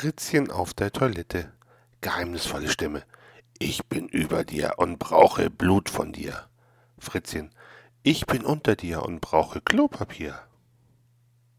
Fritzchen auf der Toilette. Geheimnisvolle Stimme. Ich bin über dir und brauche Blut von dir. Fritzchen. Ich bin unter dir und brauche Klopapier.